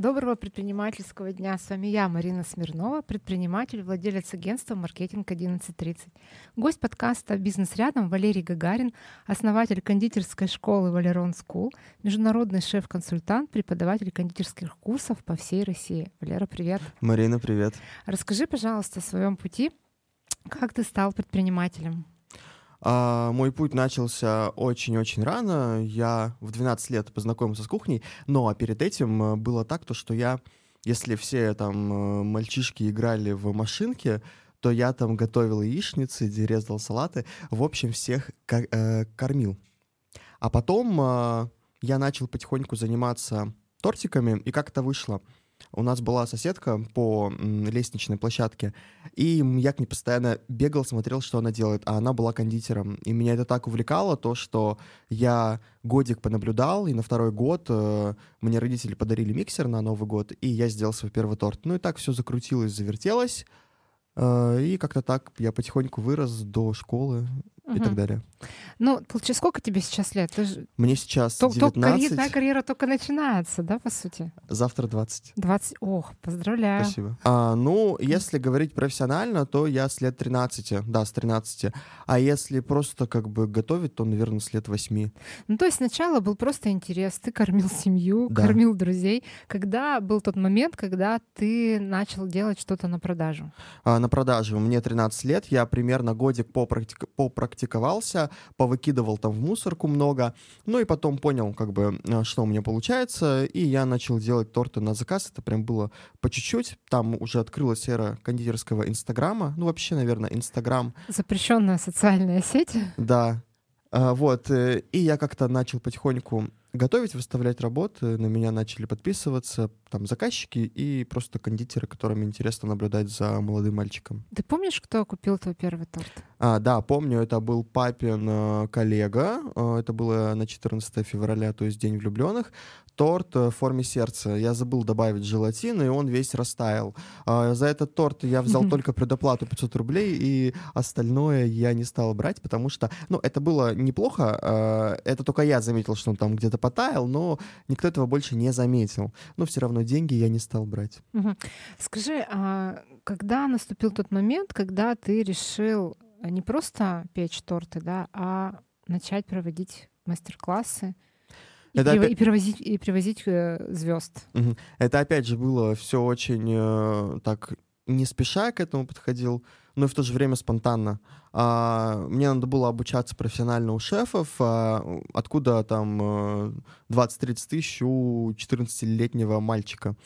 Доброго предпринимательского дня. С вами я, Марина Смирнова, предприниматель, владелец агентства «Маркетинг 1130». Гость подкаста «Бизнес рядом» Валерий Гагарин, основатель кондитерской школы «Valeron School», международный шеф-консультант, преподаватель кондитерских курсов по всей России. Валера, привет. Марина, привет. Расскажи, пожалуйста, о своем пути. Как ты стал предпринимателем? А, мой путь начался очень-очень рано. Я в 12 лет познакомился с кухней, но перед этим э, было так, то, что я, если все там э, мальчишки играли в машинки, то я там готовил яичницы, резал салаты, в общем, всех э, кормил. А потом я начал потихоньку заниматься тортиками, и как это вышло — у нас была соседка по лестничной площадке, и я к ней постоянно бегал, смотрел, что она делает, а она была кондитером. И меня это так увлекало, то, что я годик понаблюдал, и на второй год э, мне родители подарили миксер на Новый год, и я сделал свой первый торт. Ну и так все закрутилось, завертелось, э, и как-то так я потихоньку вырос до школы угу. и так далее. Ну, получается, сколько тебе сейчас лет? Ты же... Мне сейчас то, 19. То карьера, да, карьера только начинается, да, по сути? Завтра 20. 20, ох, поздравляю. Спасибо. А, ну, если говорить профессионально, то я с лет 13, да, с 13. А если просто как бы готовить, то, наверное, с лет 8. Ну, то есть сначала был просто интерес, ты кормил семью, да. кормил друзей. Когда был тот момент, когда ты начал делать что-то на продажу? А, на продажу. Мне 13 лет, я примерно годик попрактик... попрактиковался, повыкидывал там в мусорку много, ну и потом понял, как бы, э, что у меня получается, и я начал делать торты на заказ, это прям было по чуть-чуть, там уже открылась эра кондитерского Инстаграма, ну вообще, наверное, Инстаграм. Запрещенная социальная сеть. Да, а, вот, э, и я как-то начал потихоньку готовить, выставлять работы, на меня начали подписываться там заказчики и просто кондитеры, которым интересно наблюдать за молодым мальчиком. Ты помнишь, кто купил твой первый торт? А, да, помню, это был папин э, коллега, э, это было на 14 февраля, то есть День влюбленных торт э, в форме сердца. Я забыл добавить желатин, и он весь растаял. А, за этот торт я взял только предоплату 500 рублей, и остальное я не стал брать, потому что, ну, это было неплохо. Это только я заметил, что он там где-то потаял, но никто этого больше не заметил. Но все равно деньги я не стал брать. Скажи, а когда наступил тот момент, когда ты решил не просто печь торты, да, а начать проводить мастер-классы, и, это прив... опять... и привозить, и привозить э, звезд. Угу. Это опять же было все очень э, так не спеша к этому подходил, но и в то же время спонтанно. А, мне надо было обучаться профессионально у шефов, а, откуда там 20-30 э, тысяч у 14-летнего мальчика.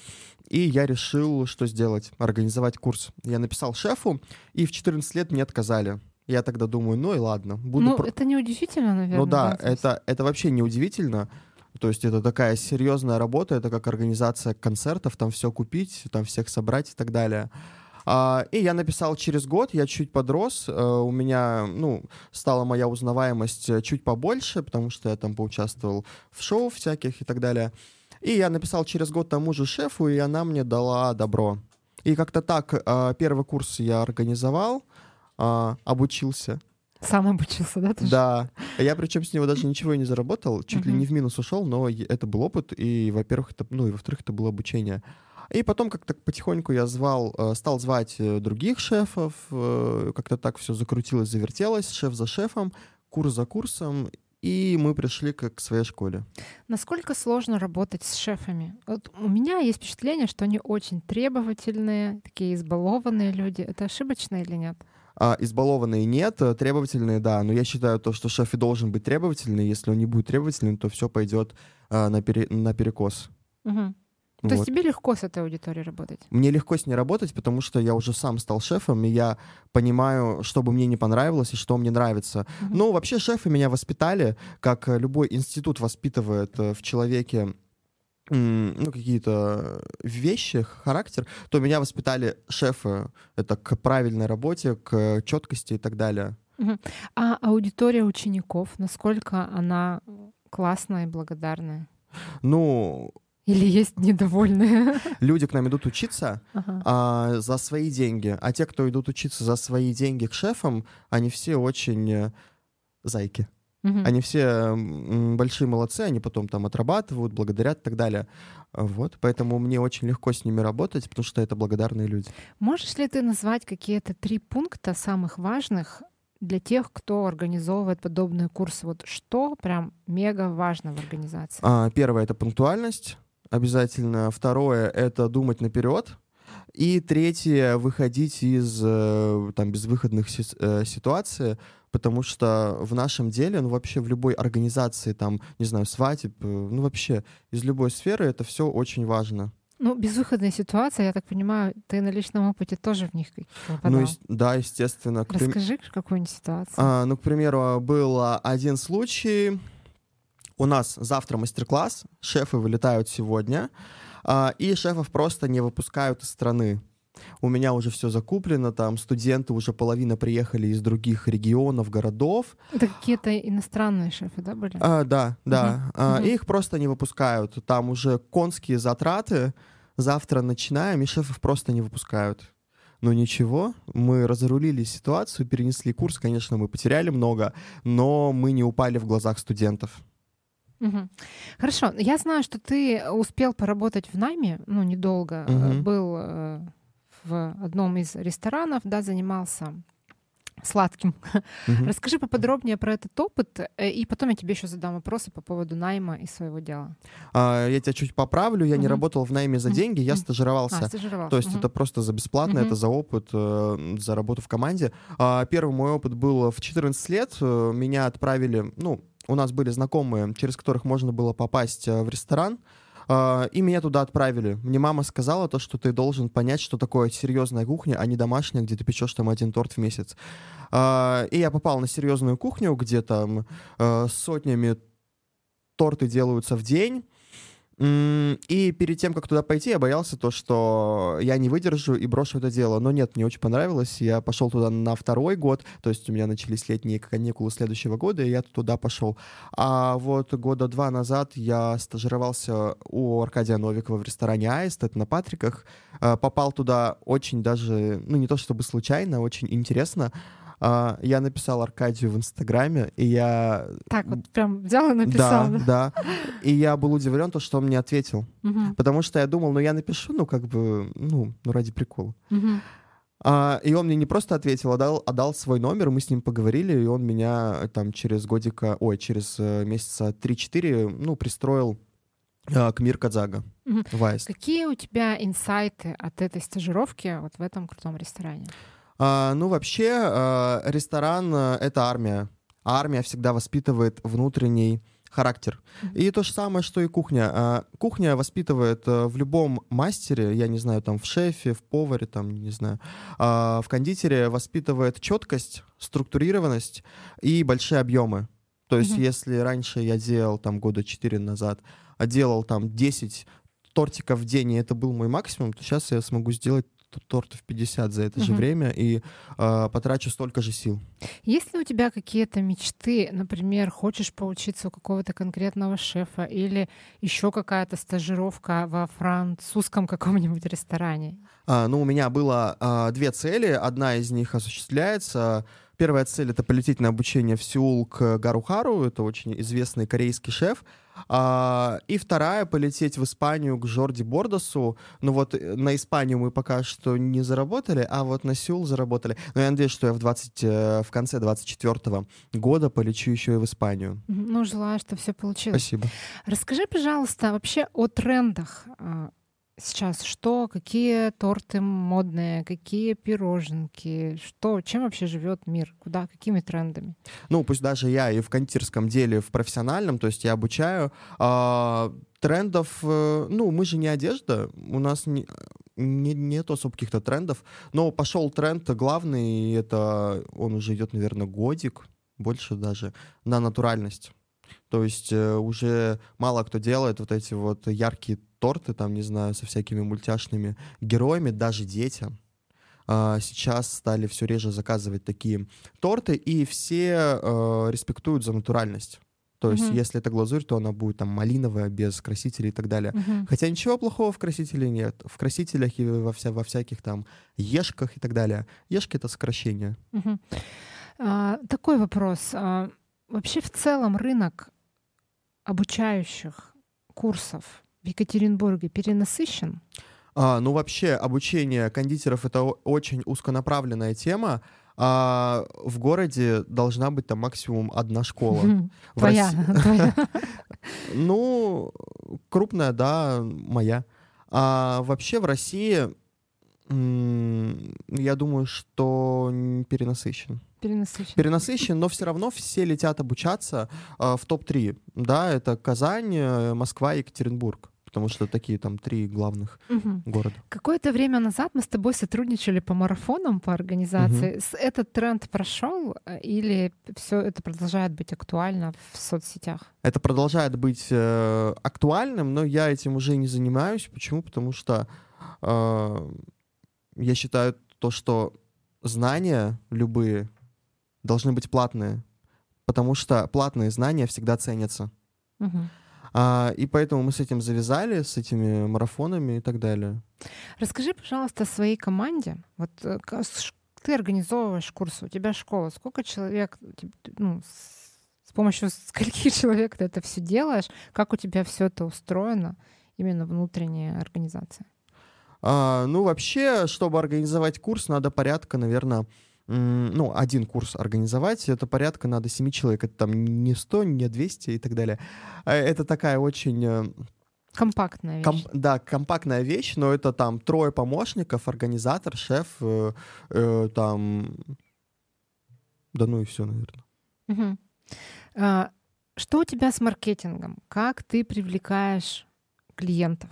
И я решил, что сделать, организовать курс. Я написал шефу, и в 14 лет мне отказали. Я тогда думаю, ну и ладно. Буду ну, про... это не удивительно, наверное. Ну да, да это, это вообще не удивительно. То есть это такая серьезная работа, это как организация концертов, там все купить, там всех собрать и так далее. А, и я написал через год, я чуть подрос, а, у меня, ну, стала моя узнаваемость э, чуть побольше, потому что я там поучаствовал в шоу всяких и так далее. И я написал через год тому же шефу, и она мне дала добро. И как-то так а, первый курс я организовал, а, обучился. Сам обучился, да? Тоже? Да. Я причем с него даже ничего и не заработал, чуть uh-huh. ли не в минус ушел, но это был опыт, и, во-первых, это, ну, и во-вторых, это было обучение. И потом как-то потихоньку я звал, э, стал звать э, других шефов, э, как-то так все закрутилось, завертелось, шеф за шефом, курс за курсом, и мы пришли к, к своей школе. Насколько сложно работать с шефами? Вот у меня есть впечатление, что они очень требовательные, такие избалованные люди. Это ошибочно или нет? А, избалованные нет, э, требовательные да, но я считаю то, что шеф и должен быть требовательный, если он не будет требовательным, то все пойдет а, на, пере, на перекос. Угу. Вот. То есть тебе легко с этой аудиторией работать? Мне легко с ней работать, потому что я уже сам стал шефом, и я понимаю, что бы мне не понравилось и что мне нравится. Uh-huh. Ну, вообще шефы меня воспитали, как любой институт воспитывает э, в человеке ну, какие-то вещи, характер, то меня воспитали шефы. Это к правильной работе, к четкости и так далее. А аудитория учеников, насколько она классная и благодарная? Ну, или есть недовольные? Люди к нам идут учиться ага. а, за свои деньги, а те, кто идут учиться за свои деньги к шефам, они все очень э, зайки. Угу. Они все большие молодцы, они потом там отрабатывают, благодарят и так далее. Вот, поэтому мне очень легко с ними работать, потому что это благодарные люди. Можешь ли ты назвать какие-то три пункта самых важных для тех, кто организовывает подобные курсы? Вот что прям мега важно в организации? А, первое — это пунктуальность обязательно. Второе — это думать наперед. И третье — выходить из э, там, безвыходных э, ситуаций, потому что в нашем деле, ну вообще в любой организации, там, не знаю, свадеб, э, ну вообще из любой сферы это все очень важно. Ну, безвыходная ситуация, я так понимаю, ты на личном опыте тоже в них попадал. Ну, да, естественно. Расскажи какую-нибудь ситуацию. А, ну, к примеру, был один случай. У нас завтра мастер-класс, шефы вылетают сегодня, а, и шефов просто не выпускают из страны у меня уже все закуплено, там студенты уже половина приехали из других регионов, городов. Это какие-то иностранные шефы, да, были? А, да, да. Uh-huh. А, uh-huh. Их просто не выпускают. Там уже конские затраты. Завтра начинаем, и шефов просто не выпускают. Но ничего, мы разрулили ситуацию, перенесли курс. Конечно, мы потеряли много, но мы не упали в глазах студентов. Угу. Хорошо. Я знаю, что ты успел поработать в найме, ну, недолго. Угу. Был э, в одном из ресторанов, да, занимался сладким. Угу. Расскажи поподробнее про этот опыт, э, и потом я тебе еще задам вопросы по поводу найма и своего дела. А, я тебя чуть поправлю, я угу. не работал в найме за деньги, я стажировался. А, стажировался. То есть угу. это просто за бесплатно, угу. это за опыт, э, за работу в команде. А, первый мой опыт был в 14 лет, э, меня отправили, ну, у нас были знакомые, через которых можно было попасть в ресторан. А, и меня туда отправили. Мне мама сказала то, что ты должен понять, что такое серьезная кухня, а не домашняя, где ты печешь там один торт в месяц. А, и я попал на серьезную кухню, где там а, сотнями торты делаются в день. И перед тем, как туда пойти, я боялся то, что я не выдержу и брошу это дело. Но нет, мне очень понравилось. Я пошел туда на второй год, то есть у меня начались летние каникулы следующего года, и я туда пошел. А вот года два назад я стажировался у Аркадия Новикова в ресторане «Аист», это на Патриках. А, попал туда очень даже, ну не то чтобы случайно, очень интересно. Uh, я написал Аркадию в Инстаграме, и я... Так, вот прям взял и написал. Да, да. И я был удивлен, то, что он мне ответил. Uh-huh. Потому что я думал, ну я напишу, ну как бы, ну, ну ради прикола. Uh-huh. Uh, и он мне не просто ответил, а дал, а дал свой номер, мы с ним поговорили, и он меня там через годика, ой, через uh, месяца 3-4, ну, пристроил uh, к Мир Кадзага. Uh-huh. Какие у тебя инсайты от этой стажировки вот в этом крутом ресторане? А, ну, вообще, а, ресторан — это армия. армия всегда воспитывает внутренний характер. И то же самое, что и кухня. А, кухня воспитывает а, в любом мастере, я не знаю, там в шефе, в поваре, там, не знаю, а, в кондитере воспитывает четкость, структурированность и большие объемы. То есть, mm-hmm. если раньше я делал там года 4 назад, а делал там 10 тортиков в день, и это был мой максимум, то сейчас я смогу сделать тортов 50 за это угу. же время и э, потрачу столько же сил. Есть ли у тебя какие-то мечты, например, хочешь поучиться у какого-то конкретного шефа или еще какая-то стажировка во французском каком-нибудь ресторане? А, ну, у меня было а, две цели. Одна из них осуществляется. Первая цель — это полететь на обучение в Сеул к Гарухару. Это очень известный корейский шеф. А, и вторая — полететь в Испанию к Жорди Бордосу. Ну вот э, на Испанию мы пока что не заработали, а вот на Сеул заработали. Но я надеюсь, что я в, 20, э, в конце 24 года полечу еще и в Испанию. Ну, желаю, что все получилось. Спасибо. Расскажи, пожалуйста, вообще о трендах а, сейчас что, какие торты модные, какие пироженки, что, чем вообще живет мир, куда, какими трендами? Ну, пусть даже я и в кондитерском деле, в профессиональном, то есть я обучаю, а, трендов, э, ну, мы же не одежда, у нас не, не, нет особо каких-то трендов, но пошел тренд главный, это он уже идет, наверное, годик, больше даже, на натуральность. То есть э, уже мало кто делает вот эти вот яркие торты, там, не знаю, со всякими мультяшными героями, даже детям. А, сейчас стали все реже заказывать такие торты, и все э, респектуют за натуральность. То есть, uh-huh. если это глазурь, то она будет там малиновая, без красителей и так далее. Uh-huh. Хотя ничего плохого в красителе нет. В красителях и во, вся, во всяких там ешках и так далее. Ешки — это сокращение. Uh-huh. А, такой вопрос. А, вообще в целом рынок обучающих курсов в Екатеринбурге перенасыщен? А, ну, вообще, обучение кондитеров — это очень узконаправленная тема. А в городе должна быть там максимум одна школа. Твоя. Ну, крупная, да, моя. А вообще в России, я думаю, что перенасыщен. Перенасыщен. Перенасыщен, но все равно все летят обучаться э, в топ-3. Да, это Казань, э, Москва и Екатеринбург потому что такие там три главных угу. города. Какое-то время назад мы с тобой сотрудничали по марафонам по организации. Угу. Этот тренд прошел э, или все это продолжает быть актуально в соцсетях? Это продолжает быть э, актуальным, но я этим уже не занимаюсь. Почему? Потому что э, я считаю то, что знания любые должны быть платные, потому что платные знания всегда ценятся. Угу. А, и поэтому мы с этим завязали, с этими марафонами и так далее. Расскажи, пожалуйста, о своей команде. Вот э, ты организовываешь курсы, у тебя школа. Сколько человек, ну, с помощью скольких человек ты это все делаешь? Как у тебя все это устроено, именно внутренняя организация? А, ну, вообще, чтобы организовать курс, надо порядка, наверное, ну, один курс организовать, это порядка надо 7 человек, это там не 100, не 200 и так далее. А это такая очень... Э, компактная вещь. Ком, да, компактная вещь, но это там трое помощников, организатор, шеф, э, э, там... Да ну и все, наверное. Угу. А, что у тебя с маркетингом? Как ты привлекаешь клиентов?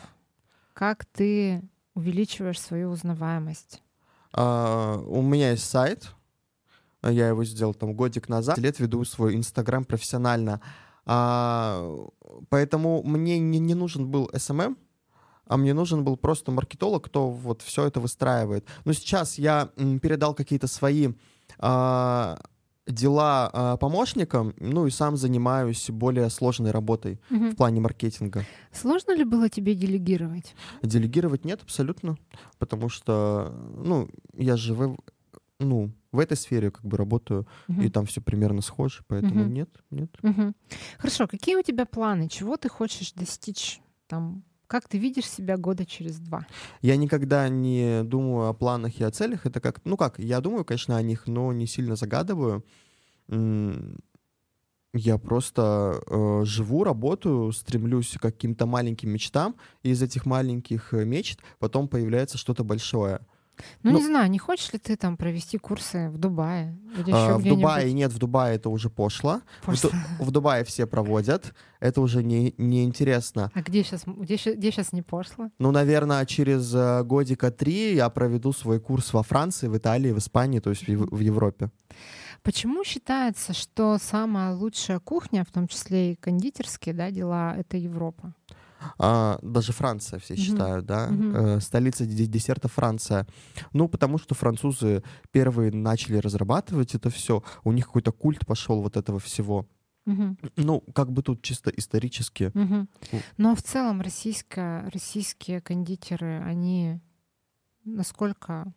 Как ты увеличиваешь свою узнаваемость? А, у меня есть сайт, я его сделал там годик назад, лет веду свой Инстаграм профессионально. А, поэтому мне не, не нужен был SMM, а мне нужен был просто маркетолог, кто вот все это выстраивает. Но сейчас я передал какие-то свои а, дела э, помощникам, ну и сам занимаюсь более сложной работой угу. в плане маркетинга. Сложно ли было тебе делегировать? Делегировать нет, абсолютно, потому что, ну, я же в, ну, в этой сфере как бы работаю, угу. и там все примерно схоже, поэтому угу. нет, нет. Угу. Хорошо, какие у тебя планы? Чего ты хочешь достичь там как ты видишь себя года через два? Я никогда не думаю о планах и о целях. Это как, ну как, я думаю, конечно, о них, но не сильно загадываю. Я просто э, живу, работаю, стремлюсь к каким-то маленьким мечтам, и из этих маленьких э, мечт потом появляется что-то большое. Ну, ну, не знаю, не хочешь ли ты там провести курсы в Дубае? Или а, в Дубае нет, в Дубае это уже пошло. пошло. В, в Дубае все проводят. Это уже не, не интересно. А где сейчас, где, где сейчас не пошло? Ну, наверное, через э, годика три я проведу свой курс во Франции, в Италии, в Испании, то есть в, в Европе. Почему считается, что самая лучшая кухня, в том числе и кондитерские да, дела, это Европа? А, даже Франция все mm-hmm. считают, да, mm-hmm. э, столица десерта Франция. Ну, потому что французы первые начали разрабатывать это все, у них какой-то культ пошел вот этого всего. Угу. Ну, как бы тут чисто исторически. Угу. Но в целом российская, российские кондитеры, они насколько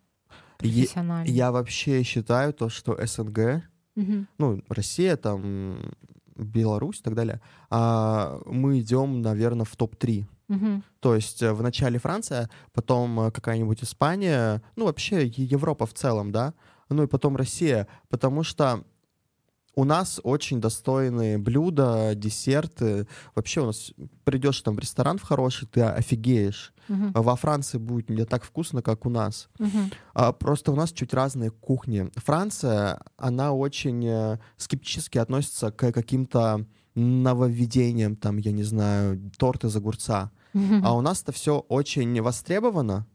профессиональны? Я, я вообще считаю то, что СНГ, угу. ну, Россия там Беларусь и так далее, а мы идем, наверное, в топ-3. Угу. То есть э, в начале Франция, потом э, какая-нибудь Испания, ну вообще Европа в целом, да, ну и потом Россия, потому что у нас очень достойные блюда, десерты. Вообще у нас придешь там в ресторан в хороший, ты офигеешь. Uh-huh. Во Франции будет не так вкусно, как у нас. Uh-huh. А, просто у нас чуть разные кухни. Франция, она очень э, скептически относится к каким-то нововведениям, там, я не знаю, торты из огурца. Uh-huh. А у нас это все очень востребовано.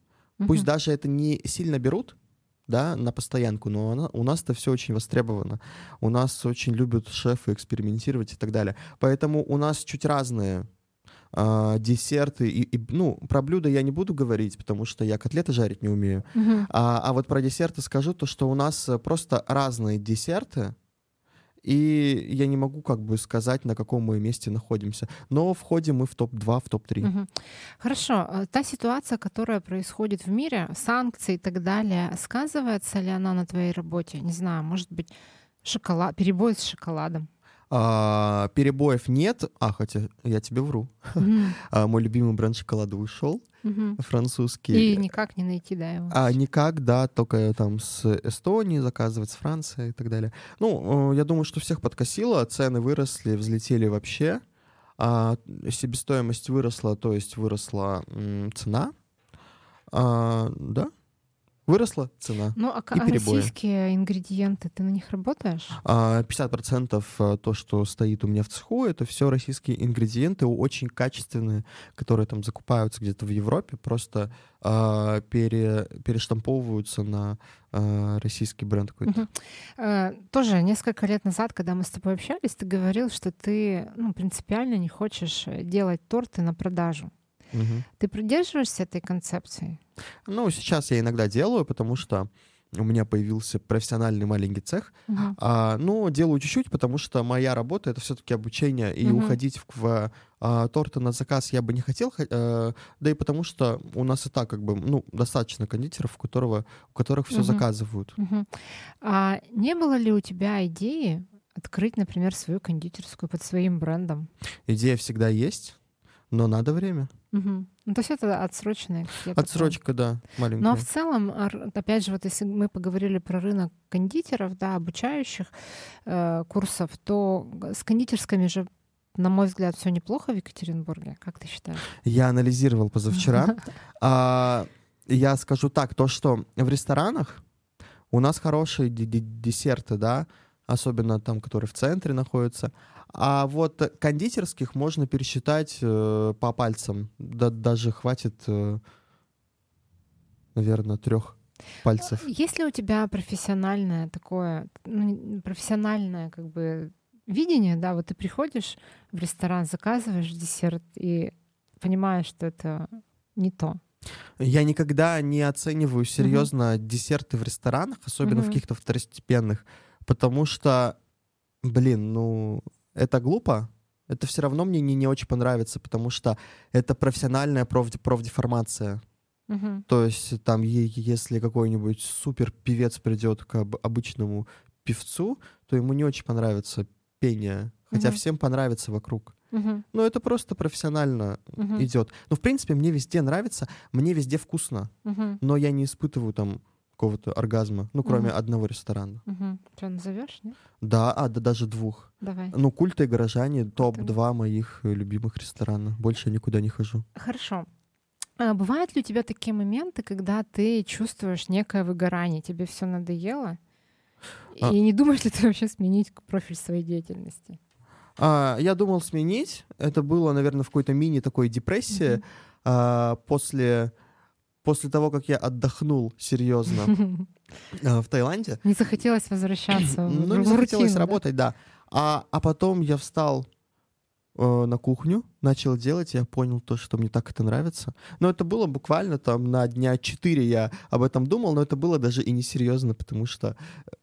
Пусть даже это не сильно берут, да, на постоянку, но она, у нас это все очень востребовано. У нас очень любят шефы экспериментировать и так далее. Поэтому у нас чуть разные э, десерты. И, и, ну, про блюда я не буду говорить, потому что я котлеты жарить не умею. Uh-huh. А, а вот про десерты скажу то, что у нас просто разные десерты, и я не могу как бы сказать, на каком мы месте находимся. Но входим мы в топ-2, в топ-3. Угу. Хорошо. А та ситуация, которая происходит в мире, санкции и так далее, сказывается ли она на твоей работе? Не знаю, может быть, шоколад, перебой с шоколадом? А, перебоев нет. А, хотя я тебе вру. А, мой любимый бренд шоколада ушел. Французский. И никак не найти, да, его? А никак, да, только там с Эстонии заказывать, с Франции и так далее. Ну, э, я думаю, что всех подкосило, цены выросли, взлетели вообще. А себестоимость выросла, то есть выросла м, цена. А, да, Выросла цена. Ну, а, а российские ингредиенты, ты на них работаешь? 50% а, э, то, что стоит у меня в цеху, это все российские ингредиенты, очень качественные, которые там закупаются где-то в Европе, просто а, пере, перештамповываются на а, российский бренд какой-то. Угу. А, тоже несколько лет назад, когда мы с тобой общались, ты говорил, что ты ну, принципиально не хочешь делать торты на продажу. Угу. Ты придерживаешься этой концепции? Ну, сейчас я иногда делаю, потому что у меня появился профессиональный маленький цех. Uh-huh. А, ну, делаю чуть-чуть, потому что моя работа это все-таки обучение, и uh-huh. уходить в, в а, торты на заказ я бы не хотел, а, да и потому что у нас и так как бы ну достаточно кондитеров, у которого у которых все uh-huh. заказывают. Uh-huh. А не было ли у тебя идеи открыть, например, свою кондитерскую под своим брендом? Идея всегда есть но надо время. Угу. Ну, то есть это отсроченная Отсрочка, да, маленькая. Но в целом, опять же, вот если мы поговорили про рынок кондитеров, да, обучающих э, курсов, то с кондитерскими же на мой взгляд, все неплохо в Екатеринбурге. Как ты считаешь? Я анализировал позавчера. а, я скажу так, то, что в ресторанах у нас хорошие десерты, да, особенно там, которые в центре находятся. А вот кондитерских можно пересчитать э, по пальцам. Да, даже хватит, э, наверное, трех пальцев. Есть ли у тебя профессиональное такое, ну, профессиональное как бы видение, да, вот ты приходишь в ресторан, заказываешь десерт и понимаешь, что это не то. Я никогда не оцениваю серьезно uh-huh. десерты в ресторанах, особенно uh-huh. в каких-то второстепенных, потому что, блин, ну это глупо, это все равно мне не, не очень понравится, потому что это профессиональная проф, профдеформация. Угу. То есть там, если какой-нибудь супер певец придет к обычному певцу, то ему не очень понравится пение, хотя угу. всем понравится вокруг. Угу. Но это просто профессионально угу. идет. Ну, в принципе, мне везде нравится, мне везде вкусно, угу. но я не испытываю там какого-то оргазма, ну, кроме угу. одного ресторана. Угу. Что, назовешь, нет? Да, а, да даже двух. Давай. Ну, культы и горожане топ-2 моих э, любимых ресторана. Больше я никуда не хожу. Хорошо. А бывают ли у тебя такие моменты, когда ты чувствуешь некое выгорание, тебе все надоело? А... И не думаешь ли ты вообще сменить профиль своей деятельности? А, я думал сменить. Это было, наверное, в какой-то мини такой депрессии. Mm-hmm. А, после после того, как я отдохнул серьезно э, в Таиланде. Не захотелось возвращаться. Ну, не захотелось работать, да. А, а потом я встал э, на кухню, начал делать, я понял то, что мне так это нравится. Но это было буквально там на дня четыре я об этом думал, но это было даже и несерьезно, потому что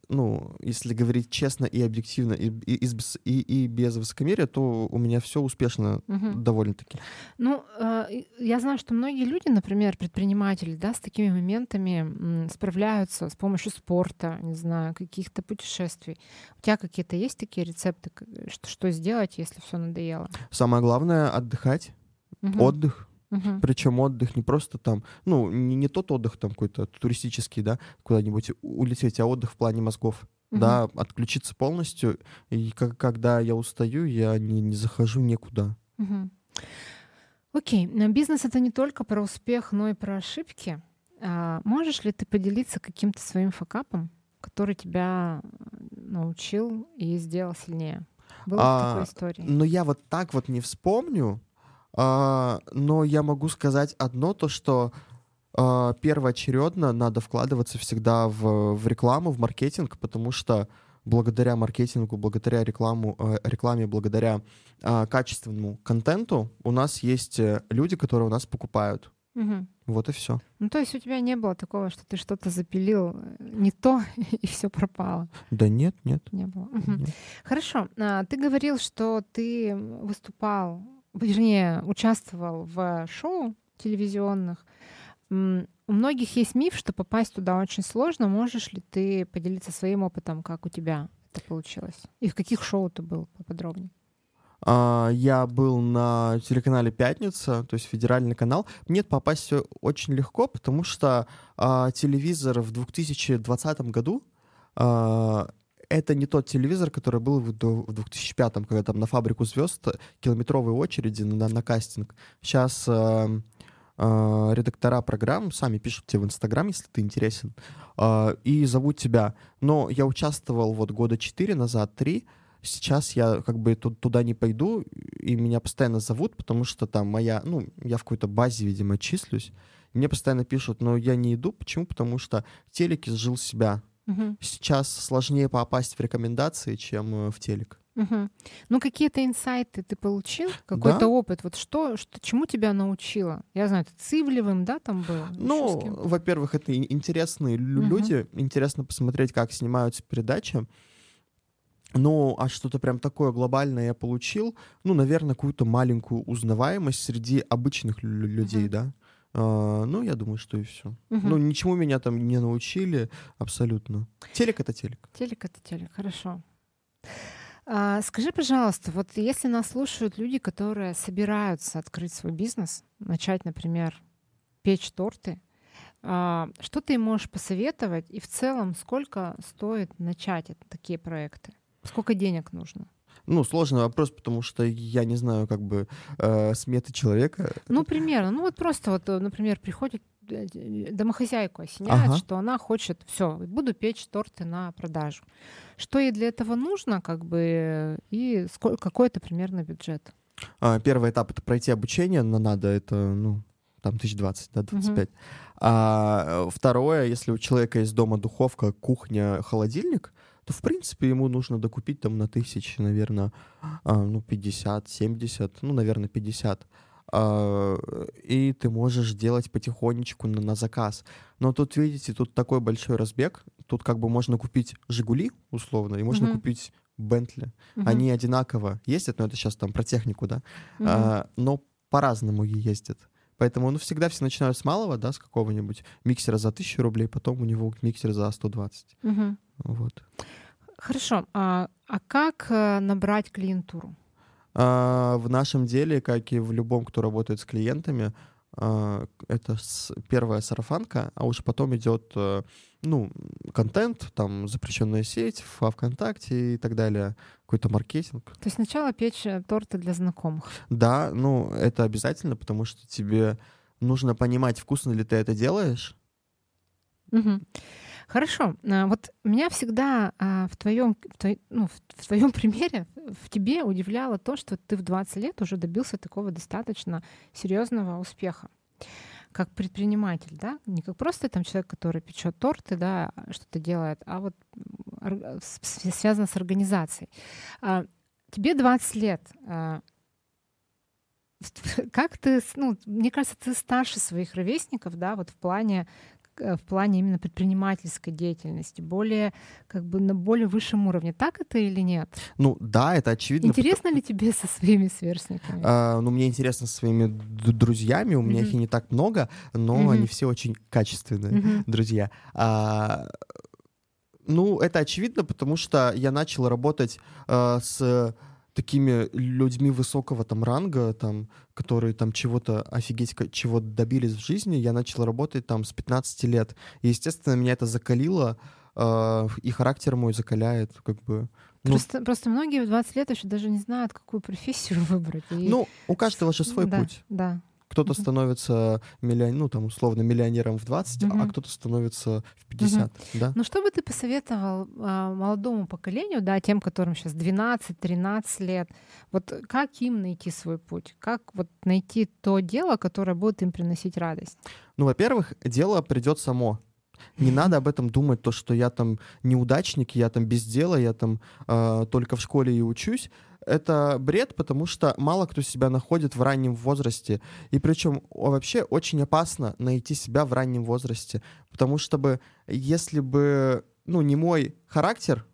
ну, если говорить честно и объективно, и, и, и, и без высокомерия, то у меня все успешно угу. довольно-таки. Ну, э, я знаю, что многие люди, например, предприниматели, да, с такими моментами справляются с помощью спорта, не знаю, каких-то путешествий. У тебя какие-то есть такие рецепты, что, что сделать, если все надоело? Самое главное отдыхать, угу. отдых Угу. Причем отдых не просто там, ну, не, не тот отдых там какой-то туристический, да, куда-нибудь улететь, а отдых в плане мозгов. Угу. Да, отключиться полностью. И как, когда я устаю, я не, не захожу никуда. Угу. Окей, бизнес это не только про успех, но и про ошибки. А можешь ли ты поделиться каким-то своим факапом, который тебя научил и сделал сильнее? Было а, такой истории? Но я вот так вот не вспомню, а, но я могу сказать одно, то что а, первоочередно надо вкладываться всегда в, в рекламу, в маркетинг, потому что благодаря маркетингу, благодаря рекламу, э, рекламе, благодаря э, качественному контенту у нас есть э, люди, которые у нас покупают. Угу. Вот и все. Ну, то есть у тебя не было такого, что ты что-то запилил э, не то, и все пропало? Да нет, нет. Не было. Угу. Нет. Хорошо. А, ты говорил, что ты выступал вернее, участвовал в шоу телевизионных. У многих есть миф, что попасть туда очень сложно. Можешь ли ты поделиться своим опытом, как у тебя это получилось? И в каких шоу ты был поподробнее? А, я был на телеканале «Пятница», то есть федеральный канал. Мне попасть очень легко, потому что а, телевизор в 2020 году а, это не тот телевизор, который был в 2005, когда там на фабрику звезд километровые очереди на, на кастинг. Сейчас э, э, редактора программ сами пишут тебе в Инстаграм, если ты интересен, э, и зовут тебя. Но я участвовал вот года четыре назад, три, Сейчас я как бы туда не пойду, и меня постоянно зовут, потому что там моя, ну, я в какой-то базе, видимо, числюсь. Мне постоянно пишут, но я не иду. Почему? Потому что телек изжил себя. Угу. Сейчас сложнее попасть в рекомендации, чем э, в телек. Угу. Ну, какие-то инсайты ты получил? Какой-то да? опыт? Вот что, что, чему тебя научило? Я знаю, ты Цивлевым, да, там был? Ну, во-первых, это интересные угу. люди. Интересно посмотреть, как снимаются передачи. Ну, а что-то прям такое глобальное я получил, ну, наверное, какую-то маленькую узнаваемость среди обычных людей, uh-huh. да. А, ну, я думаю, что и все. Uh-huh. Ну, ничему меня там не научили абсолютно. Телек это телек. Телек это телек, хорошо. А, скажи, пожалуйста, вот если нас слушают люди, которые собираются открыть свой бизнес, начать, например, печь торты, а, что ты можешь посоветовать и в целом сколько стоит начать такие проекты? Сколько денег нужно? Ну, сложный вопрос, потому что я не знаю, как бы, э, сметы человека. Ну, примерно. Ну, вот просто вот, э, например, приходит э, домохозяйку осеняет, ага. что она хочет, все, буду печь торты на продажу. Что ей для этого нужно, как бы, и сколько, какой это примерно бюджет? А, первый этап — это пройти обучение, но надо это, ну, там, 1020, да, 25. Угу. А второе, если у человека есть дома духовка, кухня, холодильник, то, в принципе, ему нужно докупить там на тысячи, наверное, а, ну, 50, 70, ну, наверное, 50. А, и ты можешь делать потихонечку на, на заказ. Но тут, видите, тут такой большой разбег. Тут как бы можно купить «Жигули», условно, и можно mm-hmm. купить Бентли. Mm-hmm. Они одинаково ездят, но это сейчас там про технику, да, mm-hmm. а, но по-разному ездят. Поэтому, ну, всегда все начинают с малого, да, с какого-нибудь миксера за 1000 рублей, потом у него миксер за 120. Угу. Вот. Хорошо. А, а как э, набрать клиентуру? А, в нашем деле, как и в любом, кто работает с клиентами, а, это первая сарафанка, а уже потом идет э, ну, контент, там запрещенная сеть во ВКонтакте и так далее, какой-то маркетинг. То есть сначала печь э, торты для знакомых? Да, ну это обязательно, потому что тебе нужно понимать, вкусно ли ты это делаешь. Угу. Хорошо. А, вот меня всегда а, в твоем, ну, в твоем примере, в тебе удивляло то, что ты в 20 лет уже добился такого достаточно серьезного успеха как предприниматель, да, не как просто там человек, который печет торты, да, что-то делает, а вот связано с организацией. А, тебе 20 лет. Как ты, ну, мне кажется, ты старше своих ровесников, да, вот в плане Э, в плане именно предпринимательской деятельности, более как бы на более высшем уровне. Так это или нет? Ну да, это очевидно. Интересно ли тебе со своими сверстниками? А, ну мне интересно со своими друзьями, у меня mm-hmm. их и не так много, но mm-hmm. они все очень качественные mm-hmm. друзья. А, ну это очевидно, потому что я начал работать а, с такими людьми высокого там ранга, там, которые там чего-то офигеть, чего добились в жизни, я начал работать там с 15 лет. И, естественно, меня это закалило, э, и характер мой закаляет, как бы. Ну, просто, просто многие в 20 лет еще даже не знают, какую профессию выбрать. И... Ну, у каждого же свой да, путь. Да. Кто-то mm-hmm. становится миллион, ну, там, условно, миллионером в 20, mm-hmm. а кто-то становится в 50. Mm-hmm. Да? Ну, что бы ты посоветовал а, молодому поколению, да, тем, которым сейчас 12-13 лет, вот как им найти свой путь? Как вот найти то дело, которое будет им приносить радость? Ну, во-первых, дело придет само. Не надо об этом думать, то, что я там неудачник, я там без дела, я там э, только в школе и учусь это бред, потому что мало кто себя находит в раннем возрасте. И причем вообще очень опасно найти себя в раннем возрасте. Потому что бы, если бы, ну, не мой характер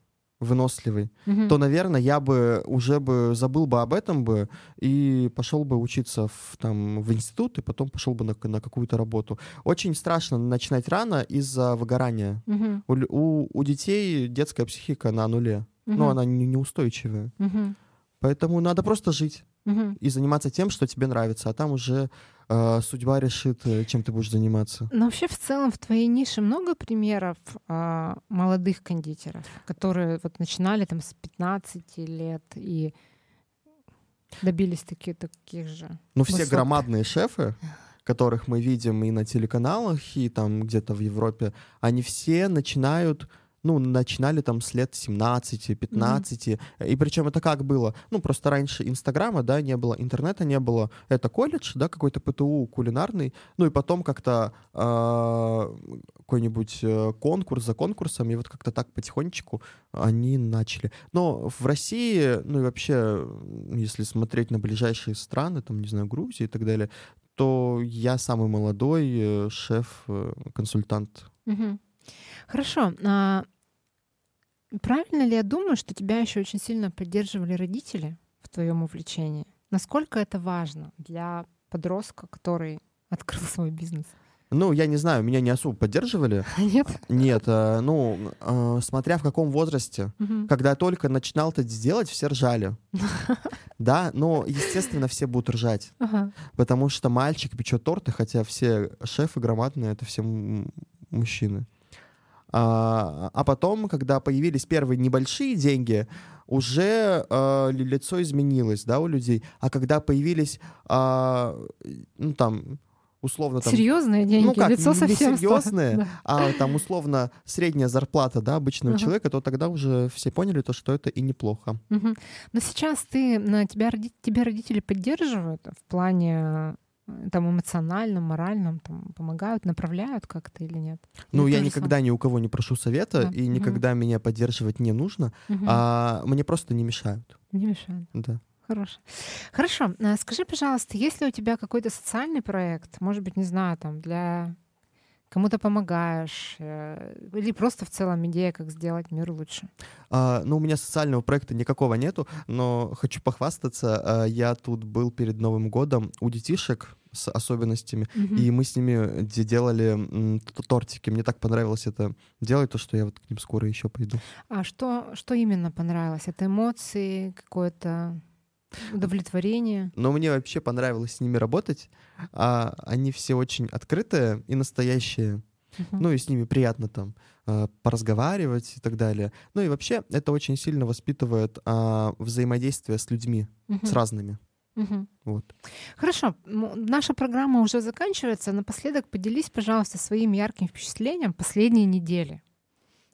выносливый, mm-hmm. то, наверное, я бы уже бы забыл бы об этом бы и пошел бы учиться в, там, в институт, и потом пошел бы на, на какую-то работу. Очень страшно начинать рано из-за выгорания. Mm-hmm. У, у, у детей детская психика на нуле. Мгм. Ну, она не- неустойчивая. Мгм. Поэтому надо просто жить Мгм. и заниматься тем, что тебе нравится, а там уже э, судьба решит, э, чем ты будешь заниматься. Но вообще в целом в твоей нише много примеров а, молодых кондитеров, которые вот начинали там с 15 лет и добились таки, таких же. Ну, все высот. громадные шефы, которых мы видим и на телеканалах, и там где-то в Европе, они все начинают ну, начинали там с лет 17-15. И причем это как было? Ну, просто раньше Инстаграма, да, не было, интернета не было. Это колледж, да, какой-то ПТУ кулинарный. Ну, и потом как-то а, какой-нибудь э, конкурс за конкурсом, и вот как-то так потихонечку они начали. Но в России, ну и вообще, если смотреть на ближайшие страны, там, не знаю, Грузии и так далее, то я самый молодой э, шеф-консультант. Мгм. Хорошо. Правильно ли я думаю, что тебя еще очень сильно поддерживали родители в твоем увлечении? Насколько это важно для подростка, который открыл свой бизнес? Ну, я не знаю, меня не особо поддерживали. Нет? Нет, э, ну, э, смотря в каком возрасте. Мгм. Когда я только начинал это делать, все ржали. Да, но, естественно, все будут ржать. Ага. Потому что мальчик печет торты, хотя все шефы громадные, это все мужчины. А, а потом, когда появились первые небольшие деньги, уже э, ли- лицо изменилось, да, у людей. А когда появились, а, ну там, условно там, Серьезные деньги, ну как, лицо не совсем серьезные, Да. а там условно средняя зарплата, да, обычного Ага. человека, то тогда уже все поняли то, что это и неплохо. Мгм. Но сейчас ты, на тебя, тебя родители поддерживают в плане э, там эмоциональном, моральном, там, помогают, направляют как-то или нет? Ну, Или я никогда ни у кого не прошу совета, Да, и никогда меня поддерживать не нужно, Мгм. а мне просто не мешают. Не мешают. Да. Хорошо. Хорошо. А Скажи, пожалуйста, есть ли у тебя какой-то социальный проект, может быть, не знаю, там для кому-то помогаешь, э, или просто в целом идея, как сделать мир лучше? А, ну, у меня социального проекта никакого нету, но хочу похвастаться. а, я тут был перед Новым годом у детишек с особенностями, Мгм. и мы с ними де- делали тортики. Мне так понравилось это делать, то, что я вот к ним скоро еще пойду. А что, что именно понравилось? Это эмоции, какое-то удовлетворение? Но мне вообще понравилось с ними работать. А, они все очень открытые и настоящие. Мгм. Ну и с ними приятно там а, поразговаривать и так далее. Ну и вообще это очень сильно воспитывает а, взаимодействие с людьми, Мгм. с разными. Мгм. Вот. Хорошо, наша программа уже заканчивается. Напоследок поделись, пожалуйста, своим ярким впечатлением последней недели.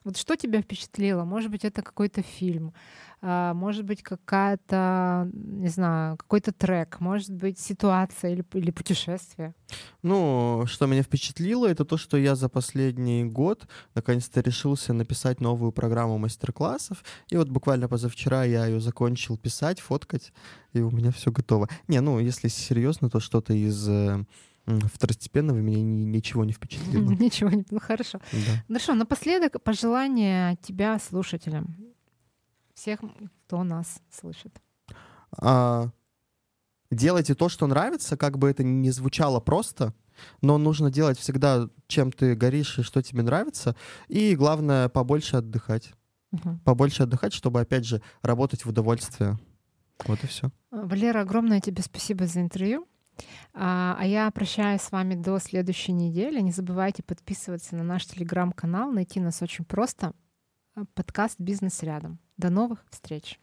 Вот что тебя впечатлило? Может быть, это какой-то фильм, может быть, какая-то, не знаю, какой-то трек, может быть, ситуация или, или путешествие. Ну, что меня впечатлило, это то, что я за последний год наконец-то решился написать новую программу мастер-классов. И вот буквально позавчера я ее закончил писать, фоткать, и у меня все готово. Не, ну, если серьезно, то что-то из э, второстепенного меня ни- ничего не впечатлило. Ничего не... Ну, хорошо. Да. Хорошо, напоследок пожелание тебя слушателям, всех, кто нас слышит. А, делайте то, что нравится, как бы это ни звучало просто, но нужно делать всегда, чем ты горишь и что тебе нравится. И главное, побольше отдыхать. Мгм. Побольше отдыхать, чтобы, опять же, работать в удовольствие. Вот и все. Валера, огромное тебе спасибо за интервью. А, а я прощаюсь с вами до следующей недели. Не забывайте подписываться на наш телеграм-канал. Найти нас очень просто. А, Подкаст «Бизнес рядом». До новых встреч.